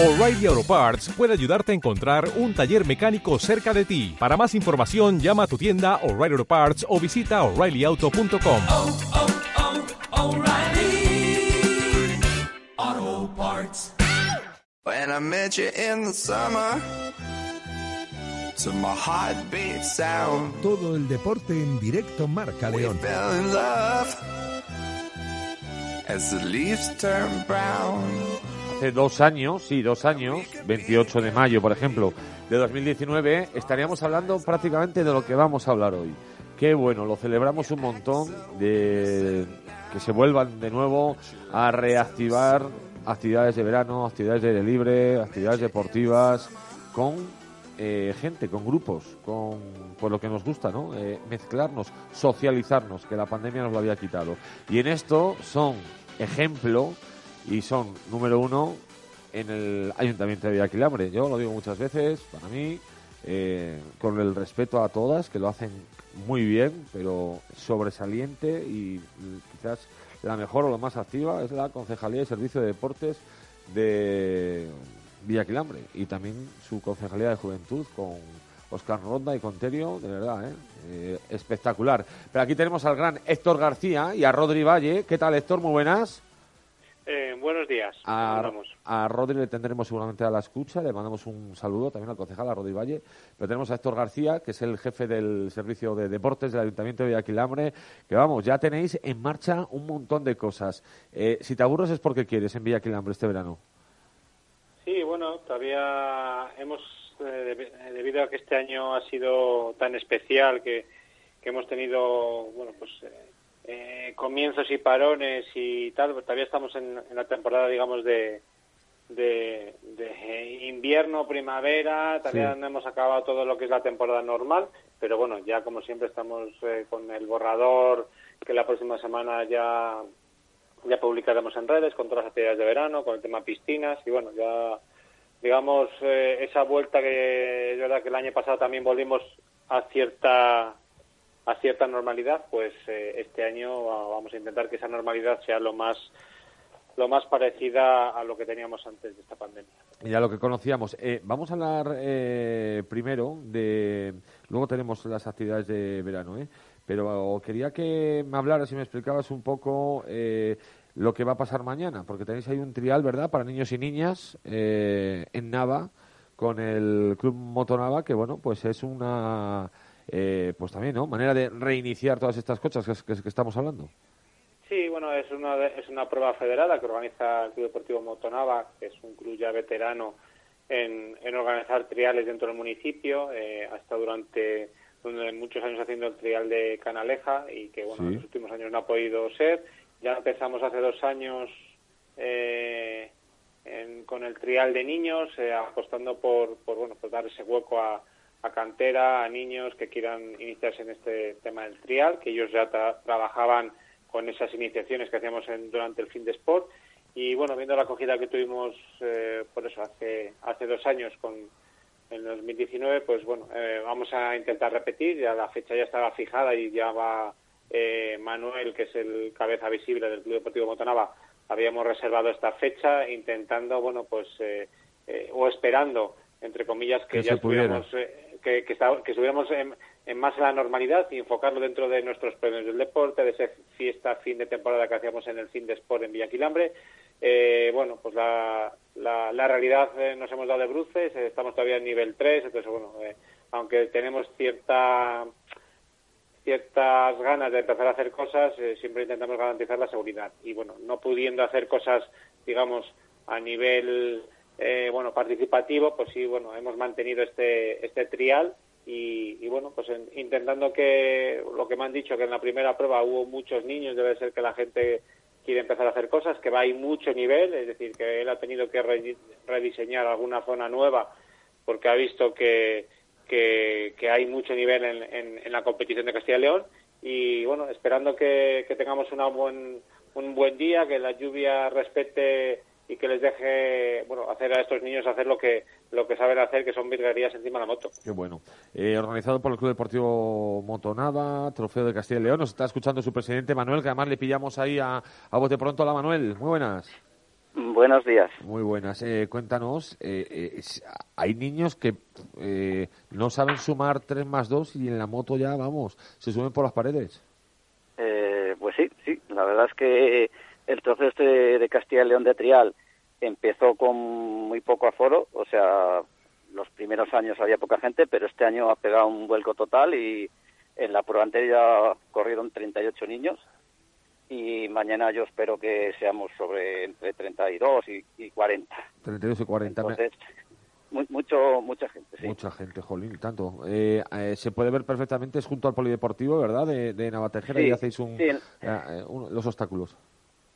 O'Reilly Auto Parts puede ayudarte a encontrar un taller mecánico cerca de ti. Para más información, llama a tu tienda O'Reilly Auto Parts o visita oreillyauto.com. oh, oh, Parts. When I met you in the summer, to my heartbeat sound, Todo el deporte en directo Marca we León. fell in love as the leaves turn brown. Hace dos años, sí, dos años, 28 de mayo, por ejemplo, de 2019, estaríamos hablando prácticamente de lo que vamos a hablar hoy. Qué bueno, lo celebramos un montón de que se vuelvan de nuevo a reactivar actividades de verano, actividades de aire libre, actividades deportivas, con eh, gente, con grupos, con por lo que nos gusta, ¿no? Eh, mezclarnos, socializarnos, que la pandemia nos lo había quitado. Y en esto son ejemplo y son número uno en el Ayuntamiento de Villaquilambre. Yo lo digo muchas veces, para mí, eh, con el respeto a todas, que lo hacen muy bien, pero sobresaliente y quizás la mejor o la más activa es la Concejalía de Servicio de Deportes de Villaquilambre y también su Concejalía de Juventud con Oscar Ronda y con Terio, de verdad, ¿eh? Eh, espectacular. Pero aquí tenemos al gran Héctor García y a Rodri Valle. ¿Qué tal, Héctor? Muy buenas. Eh, buenos días. A, a Rodri le tendremos seguramente a la escucha, le mandamos un saludo también al concejal, a Rodri Valle, pero tenemos a Héctor García, que es el jefe del Servicio de Deportes del Ayuntamiento de Villaquilambre, que vamos, ya tenéis en marcha un montón de cosas. Eh, si te aburres es porque quieres en Villaquilambre este verano. Sí, bueno, todavía hemos, eh, deb- debido a que este año ha sido tan especial que, que hemos tenido, bueno, pues eh, comienzos y parones y tal, pues todavía estamos en, en la temporada, digamos, de, de, de invierno, primavera, todavía Sí. no hemos acabado todo lo que es la temporada normal, pero bueno, ya como siempre estamos eh, con el borrador que la próxima semana ya ya publicaremos en redes con todas las actividades de verano, con el tema piscinas y bueno, ya digamos eh, esa vuelta que es verdad que el año pasado también volvimos a cierta a cierta normalidad, pues eh, este año va- vamos a intentar que esa normalidad sea lo más lo más parecida a lo que teníamos antes de esta pandemia. Ya lo que conocíamos. Eh, vamos a hablar eh, primero de. Luego tenemos las actividades de verano, ¿eh? Pero quería que me hablaras y me explicabas un poco eh, lo que va a pasar mañana, porque tenéis ahí un trial, ¿verdad?, para niños y niñas eh, en Nava con el Club Motonava, que bueno, pues es una. Eh, pues también, ¿no? Manera de reiniciar todas estas cosas que, que- que estamos hablando. Sí, bueno, es una, es una prueba federada que organiza el Club Deportivo Motonava, que es un club ya veterano en, en organizar triales dentro del municipio. Eh, ha estado durante, muchos años haciendo el trial de Canaleja y que, bueno, Sí. en los últimos años no ha podido ser. Ya empezamos hace dos años eh, en- con el trial de niños, eh, apostando por, por, bueno, por dar ese hueco a, a cantera, a niños que quieran iniciarse en este tema del trial, que ellos ya tra- trabajaban con esas iniciaciones que hacíamos en- durante el fin de sport. Y bueno, viendo la acogida que tuvimos, eh, por eso, hace, hace dos años con en 2019, pues bueno, eh, vamos a intentar repetir. Ya la fecha ya estaba fijada y ya va eh, Manuel, que es el cabeza visible del Club Deportivo Motonava, habíamos reservado esta fecha intentando, bueno, pues, eh, eh, o esperando, entre comillas, que, Que ya se pudiera. Que, esta- que estuviéramos en, más en la normalidad y enfocarlo dentro de nuestros premios del deporte, de esa fiesta fin de temporada que hacíamos en el fin de sport en Villaquilambre. Eh, bueno, pues la, la, la realidad eh, nos hemos dado de bruces, eh, estamos todavía en nivel 3, entonces, bueno, eh, aunque tenemos cierta ciertas ganas de empezar a hacer cosas, siempre intentamos garantizar la seguridad. Y bueno, no pudiendo hacer cosas, digamos, a nivel eh, bueno participativo, pues sí, bueno, hemos mantenido este este trial y, y bueno, pues en- intentando que lo que me han dicho que en la primera prueba hubo muchos niños, debe ser que la gente quiere empezar a hacer cosas, que va hay mucho nivel, es decir, que él ha tenido que re- rediseñar alguna zona nueva porque ha visto que, que, que hay mucho nivel en, en- la competición de Castilla y León y bueno, esperando que, que tengamos una buen, un buen día, que la lluvia respete y que les deje bueno hacer a estos niños hacer lo que lo que saben hacer, que son virguerías encima de la moto. Qué bueno. Eh, organizado por el Club Deportivo Motonava, Trofeo de Castilla y León. Nos está escuchando su presidente Manuel, que además le pillamos ahí a, a bote pronto. Hola Manuel, muy buenas. Buenos días. Muy buenas. Eh, cuéntanos, eh, eh, hay niños que eh, no saben sumar 3 más 2 y en la moto ya, vamos, se suben por las paredes. Eh, pues sí, sí. La verdad es que el trofeo este de Castilla y León de Trial empezó con muy poco aforo, o sea, los primeros años había poca gente, pero este año ha pegado un vuelco total y en la prueba anterior ya corrieron 38 niños y mañana yo espero que seamos sobre entre 32 y, y 40. 32 y 40. me- Entonces, mu- mucho, mucha gente, sí. Mucha gente, jolín, tanto. Eh, eh, se puede ver perfectamente, es junto al polideportivo, ¿verdad? De, de Navatejera Sí, y hacéis un, sí, en- eh, eh, un- los obstáculos.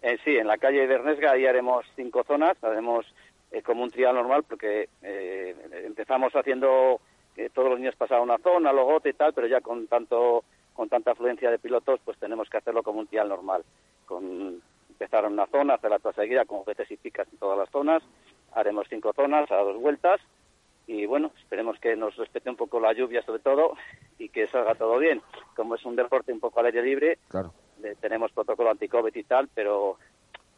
Eh, sí, en la calle de Ernesga ahí haremos cinco zonas, haremos eh, como un trial normal porque eh, empezamos haciendo que todos los niños pasaban una zona, otra y tal, pero ya con tanto con tanta afluencia de pilotos, pues tenemos que hacerlo como un trial normal. Con empezar en una zona, hacer la seguida con juguetes y picas en todas las zonas, haremos cinco zonas a dos vueltas y bueno, esperemos que nos respete un poco la lluvia sobre todo y que salga todo bien. Como es un deporte un poco al aire libre, Claro. Tenemos protocolo anti-COVID y tal, pero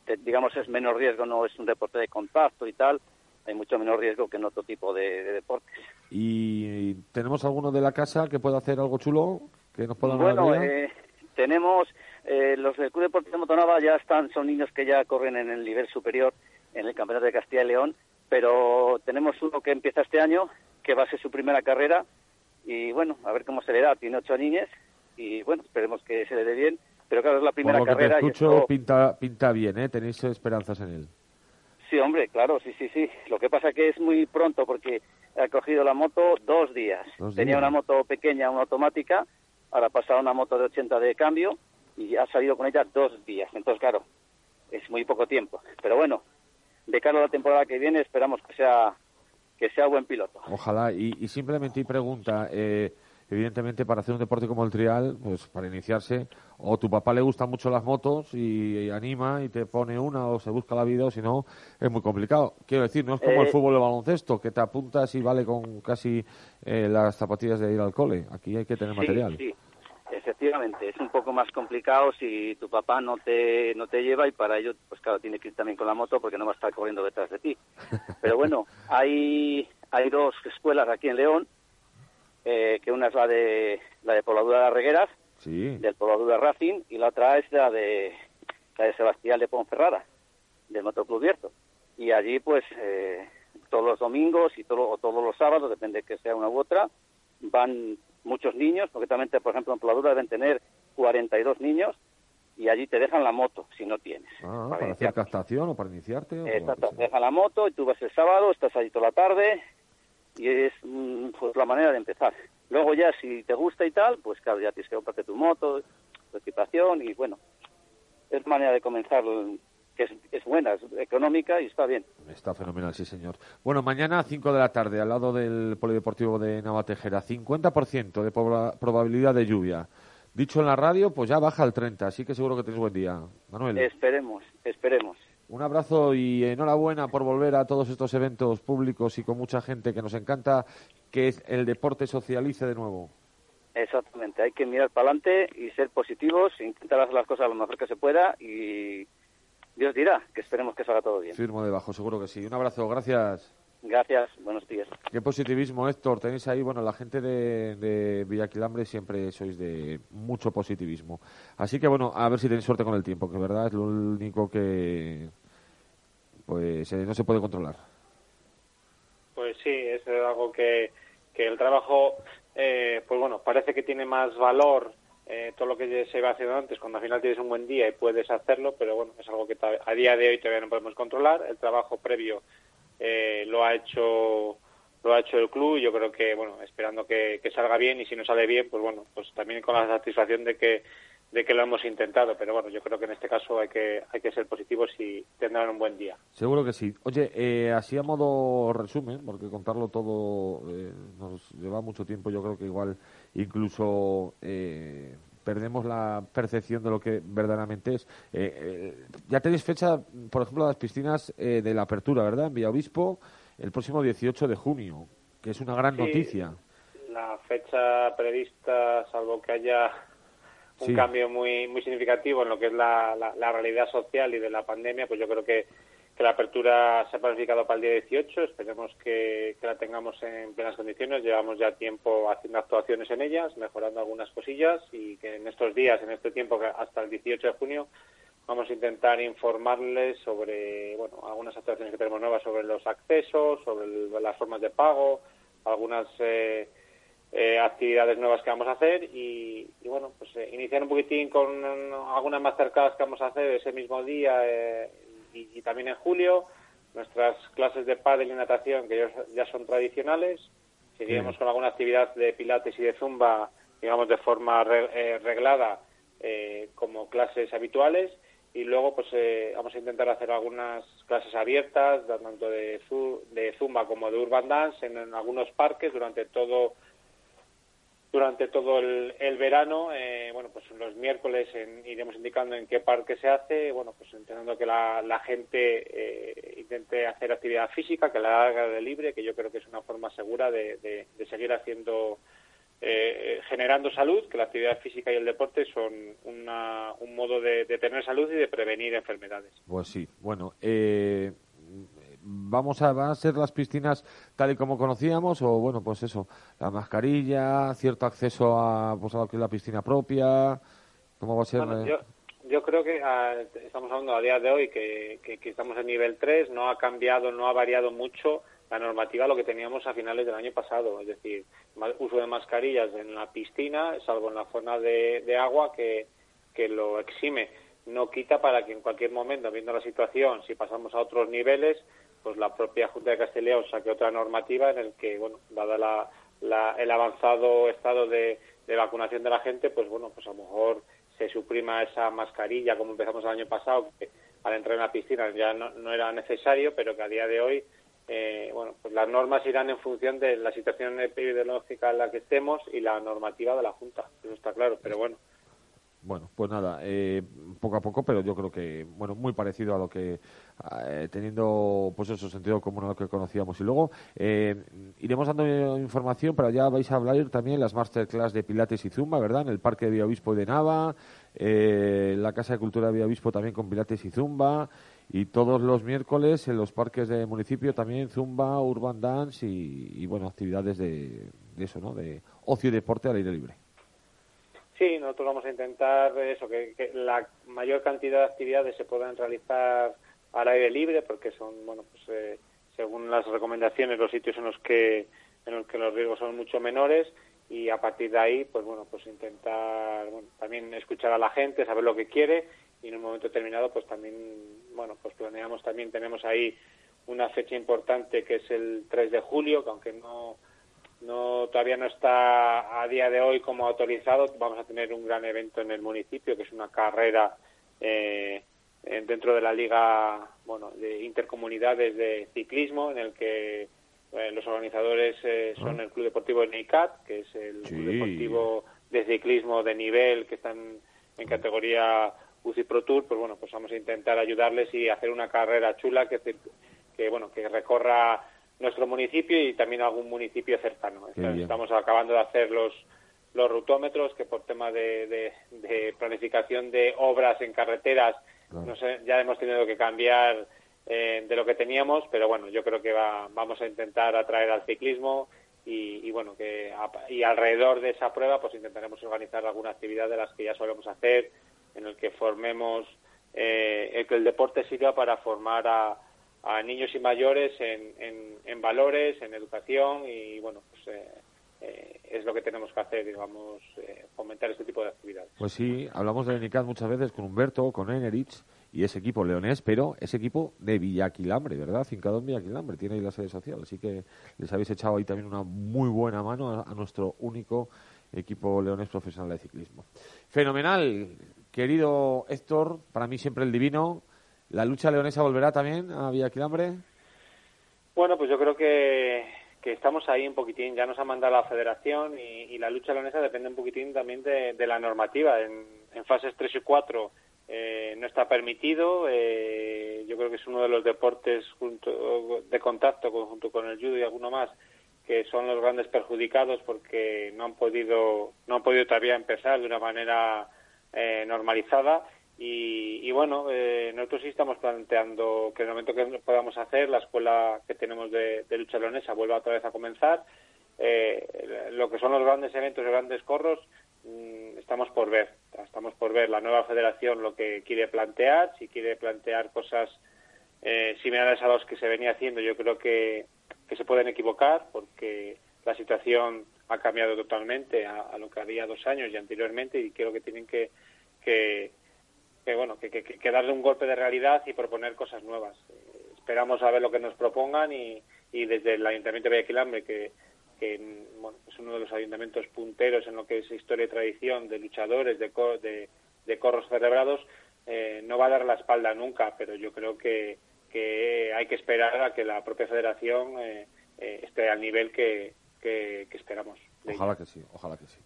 te- digamos es menos riesgo, no es un deporte de contacto y tal, hay mucho menos riesgo que en otro tipo de, de deportes. ¿Y tenemos alguno de la casa que pueda hacer algo chulo? Que nos pueda Bueno, eh, tenemos eh, los del Club Deportivo Motonava ya están, son niños que ya corren en el nivel superior en el Campeonato de Castilla y León, pero tenemos uno que empieza este año, que va a ser su primera carrera, y bueno, a ver cómo se le da, tiene ocho niños, y bueno, esperemos que se le dé bien, pero claro, es la Por primera lo que te carrera. y escucho, esto- pinta, pinta bien, ¿eh? Tenéis esperanzas en él. Sí, hombre, claro, sí, sí, sí. Lo que pasa que es muy pronto porque ha cogido la moto dos días. Dos Tenía días. una moto pequeña, una automática, ahora ha pasado a una moto de 80 de cambio y ha salido con ella dos días. Entonces, claro, es muy poco tiempo. Pero bueno, de cara a la temporada que viene esperamos que sea que sea buen piloto. Ojalá. Y, y simplemente y pregunta, eh, evidentemente para hacer un deporte como el trial, pues para iniciarse, o tu papá le gustan mucho las motos y, anima y te pone una o se busca la vida, o si no, es muy complicado. Quiero decir, no es como Eh, el fútbol o el baloncesto, que te apuntas y vale con casi eh, las zapatillas de ir al cole. Aquí hay que tener Sí, material. sí, efectivamente, es un poco más complicado si tu papá no te, no te lleva y para ello, pues claro, tiene que ir también con la moto porque no va a estar corriendo detrás de ti. Pero bueno, hay, hay dos escuelas aquí en León, eh, que una es la de, la de Pobladura de las Regueras, Sí. del Pobladura Racing, y la otra es la de, la de Sebastián de Ponferrada, del Motoclub Bierzo. Y allí, pues, eh, todos los domingos y todo, o todos los sábados, depende que sea una u otra, van muchos niños, concretamente, por ejemplo, en Pobladura deben tener 42 niños, y allí te dejan la moto, si no tienes. Ah, para para hacer captación o para iniciarte. Exacto, te dejan la moto y tú vas el sábado, estás ahí toda la tarde y es mm, pues la manera de empezar. Luego ya si te gusta y tal, pues claro, ya tienes que comprarte tu moto, tu equipación y bueno, es manera de comenzar que es, es buena, es económica y está bien. Está fenomenal, sí, señor. Bueno, mañana a 5 de la tarde, al lado del Polideportivo de Navatejera, 50% de proba- probabilidad de lluvia. Dicho en la radio, pues ya baja al 30, así que seguro que tenéis buen día. Manuel, Esperemos, esperemos. Un abrazo y enhorabuena por volver a todos estos eventos públicos y con mucha gente que nos encanta que es el deporte socialice de nuevo. Exactamente, hay que mirar para adelante y ser positivos, intentar hacer las cosas lo mejor que se pueda y Dios dirá que esperemos que salga todo bien. Firmo debajo, seguro que sí. Un abrazo, gracias. Gracias, buenos días. Qué positivismo, Héctor. Tenéis ahí, bueno, la gente de, de Villaquilambre siempre sois de mucho positivismo. Así que, bueno, a ver si tenéis suerte con el tiempo, que verdad es lo único que pues eh, no se puede controlar. Pues sí, es algo que, que el trabajo, eh, pues bueno, parece que tiene más valor eh, todo lo que se iba haciendo antes, cuando al final tienes un buen día y puedes hacerlo, pero bueno, es algo que a día de hoy todavía no podemos controlar. El trabajo previo eh, lo ha hecho lo ha hecho el club y yo creo que bueno esperando que, salga bien y si no sale bien pues bueno pues también con la satisfacción de que de que lo hemos intentado pero bueno yo creo que en este caso hay que hay que ser positivos y tendrán un buen día Seguro que sí. Oye, eh, así a modo resumen, porque contarlo todo eh, nos lleva mucho tiempo, yo creo que igual incluso eh, perdemos la percepción de lo que verdaderamente es. Eh, eh, ya tenéis fecha, por ejemplo, las piscinas eh, de la apertura, ¿verdad? En Villaobispo, el próximo 18 de junio, que es una gran Sí. noticia. la fecha prevista, salvo que haya un Sí. cambio muy muy significativo en lo que es la, la, la realidad social y de la pandemia, pues yo creo que, que la apertura se ha planificado para el día 18. Esperemos que, que la tengamos en plenas condiciones. Llevamos ya tiempo haciendo actuaciones en ellas, mejorando algunas cosillas y que en estos días, en este tiempo, hasta el 18 de junio, vamos a intentar informarles sobre bueno algunas actuaciones que tenemos nuevas sobre los accesos, sobre las formas de pago, algunas eh, eh, actividades nuevas que vamos a hacer y, y, bueno, pues eh, iniciar un poquitín con algunas masterclass que vamos a hacer ese mismo día eh, y, y también en julio, nuestras clases de pádel y natación que ya, ya son tradicionales, seguiremos con alguna actividad de pilates y de zumba, digamos de forma eh, reglada eh, como clases habituales y luego pues eh, vamos a intentar hacer algunas clases abiertas tanto de, de zumba como de urban dance en, en algunos parques durante todo durante todo el, el verano eh, bueno pues los miércoles en- iremos indicando en qué parque se hace bueno pues intentando que la, la gente eh, intente hacer actividad física que la haga de libre que yo creo que es una forma segura de, de- seguir haciendo eh, generando salud, que la actividad física y el deporte son una- un modo de, de tener salud y de prevenir enfermedades. Pues sí, bueno, eh, vamos a, ¿van a ser las piscinas tal y como conocíamos o bueno, pues eso, la mascarilla, cierto acceso a, pues a lo que es la piscina propia, ¿cómo va a ser? Bueno, eh? yo, yo creo que ah, estamos hablando a día de hoy que, que- que estamos en nivel 3, no ha cambiado, no ha variado mucho la normativa a lo que teníamos a finales del año pasado, es decir, uso de mascarillas en la piscina, salvo en la zona de, de agua que, que lo exime. No quita para que en cualquier momento, viendo la situación, si pasamos a otros niveles, pues la propia Junta de Castilla saque otra normativa en el que, bueno, dada la, la- el avanzado estado de, de vacunación de la gente, pues bueno, pues a lo mejor se suprima esa mascarilla como empezamos el año pasado, que al entrar en la piscina ya no, no era necesario, pero que a día de hoy, eh, bueno, pues las normas irán en función de la situación epidemiológica en la que estemos y la normativa de la Junta, eso está claro, pero bueno. Bueno, pues nada, eh, poco a poco, pero yo creo que, bueno, muy parecido a lo que, eh, teniendo, pues eso, sentido común a lo que conocíamos. Y luego, eh, iremos dando información, pero ya vais a hablar también las masterclass de Pilates y Zumba, ¿verdad? En el Parque de Villavispo de Nava, eh, la Casa de Cultura de Villavispo también con Pilates y Zumba, y todos los miércoles en los parques de municipio también Zumba, Urban Dance y, y, bueno, actividades de, de eso, ¿no? De ocio y deporte al aire libre. Sí, nosotros vamos a intentar eso, que, que la mayor cantidad de actividades se puedan realizar al aire libre, porque son, bueno, pues eh, según las recomendaciones, los sitios en los que en los que los riesgos son mucho menores y a partir de ahí, pues bueno, pues intentar bueno, también escuchar a la gente, saber lo que quiere y en un momento determinado, pues también, bueno, pues planeamos también tenemos ahí una fecha importante que es el 3 de julio, que aunque no no todavía no está a día de hoy como autorizado. Vamos a tener un gran evento en el municipio, que es una carrera eh, dentro de la liga, bueno, de intercomunidades de ciclismo, en el que eh, los organizadores eh, son el Club Deportivo de Neicat, que es el Sí. club deportivo de ciclismo de nivel que están en categoría UCI Pro Tour. Pues bueno, pues vamos a intentar ayudarles y hacer una carrera chula que, que bueno, que recorra nuestro municipio y también algún municipio cercano. Estamos acabando de hacer los los rutómetros que por tema de, de- de planificación de obras en carreteras Claro. no sé, ya hemos tenido que cambiar eh, de lo que teníamos, pero bueno, yo creo que va, vamos a intentar atraer al ciclismo y, y bueno, que a- y alrededor de esa prueba pues intentaremos organizar alguna actividad de las que ya solemos hacer, en el que formemos, eh, el que el deporte sirva para formar a, a niños y mayores en, en, valores, en educación y bueno, pues eh, eh, es lo que tenemos que hacer, digamos, eh, fomentar este tipo de actividades. Pues sí, hablamos de Nicat muchas veces con Humberto, con Enerich y ese equipo leonés, pero ese equipo de Villaquilambre, ¿verdad? Fincado en Villaquilambre, tiene ahí la sede social, así que les habéis echado ahí también una muy buena mano a, a nuestro único equipo leonés profesional de ciclismo. Fenomenal, querido Héctor, para mí siempre el divino. ¿La lucha leonesa volverá también a Villaquilambre? Bueno, pues yo creo que, que estamos ahí un poquitín. Ya nos ha mandado la federación y, la lucha leonesa depende un poquitín también de, de la normativa. En, en fases 3 y 4 eh, no está permitido. eh, yo creo que es uno de los deportes junto, de contacto con- junto con el judo y alguno más que son los grandes perjudicados porque no han podido no han podido todavía empezar de una manera eh, normalizada Y, y bueno, eh, nosotros sí estamos planteando que en el momento que podamos hacer, la escuela que tenemos de, de lucha leonesa vuelva otra vez a comenzar. Eh, lo que son los grandes eventos, los grandes corros, mm, estamos por ver. Estamos por ver la nueva federación lo que quiere plantear, si quiere plantear cosas eh, similares a los que se venía haciendo. Yo creo que, que se pueden equivocar porque la situación ha cambiado totalmente a, a lo que había dos años y anteriormente y creo que tienen que, que, que bueno que, darle un golpe de realidad y proponer cosas nuevas. Esperamos a ver lo que nos propongan y, y desde el Ayuntamiento de Villaquilambre, que, que bueno, es uno de los ayuntamientos punteros en lo que es historia y tradición de luchadores, de, co- de, corros celebrados, eh, no va a dar la espalda nunca, pero yo creo que, que hay que esperar a que la propia federación eh, eh, esté al nivel que, que, que esperamos. Ojalá que sí, ojalá que sí.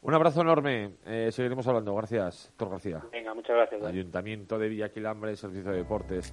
Un abrazo enorme. Eh, seguiremos hablando. Gracias, Tor García. Venga, muchas gracias. Ayuntamiento de Villaquilambre, Servicio de Deportes.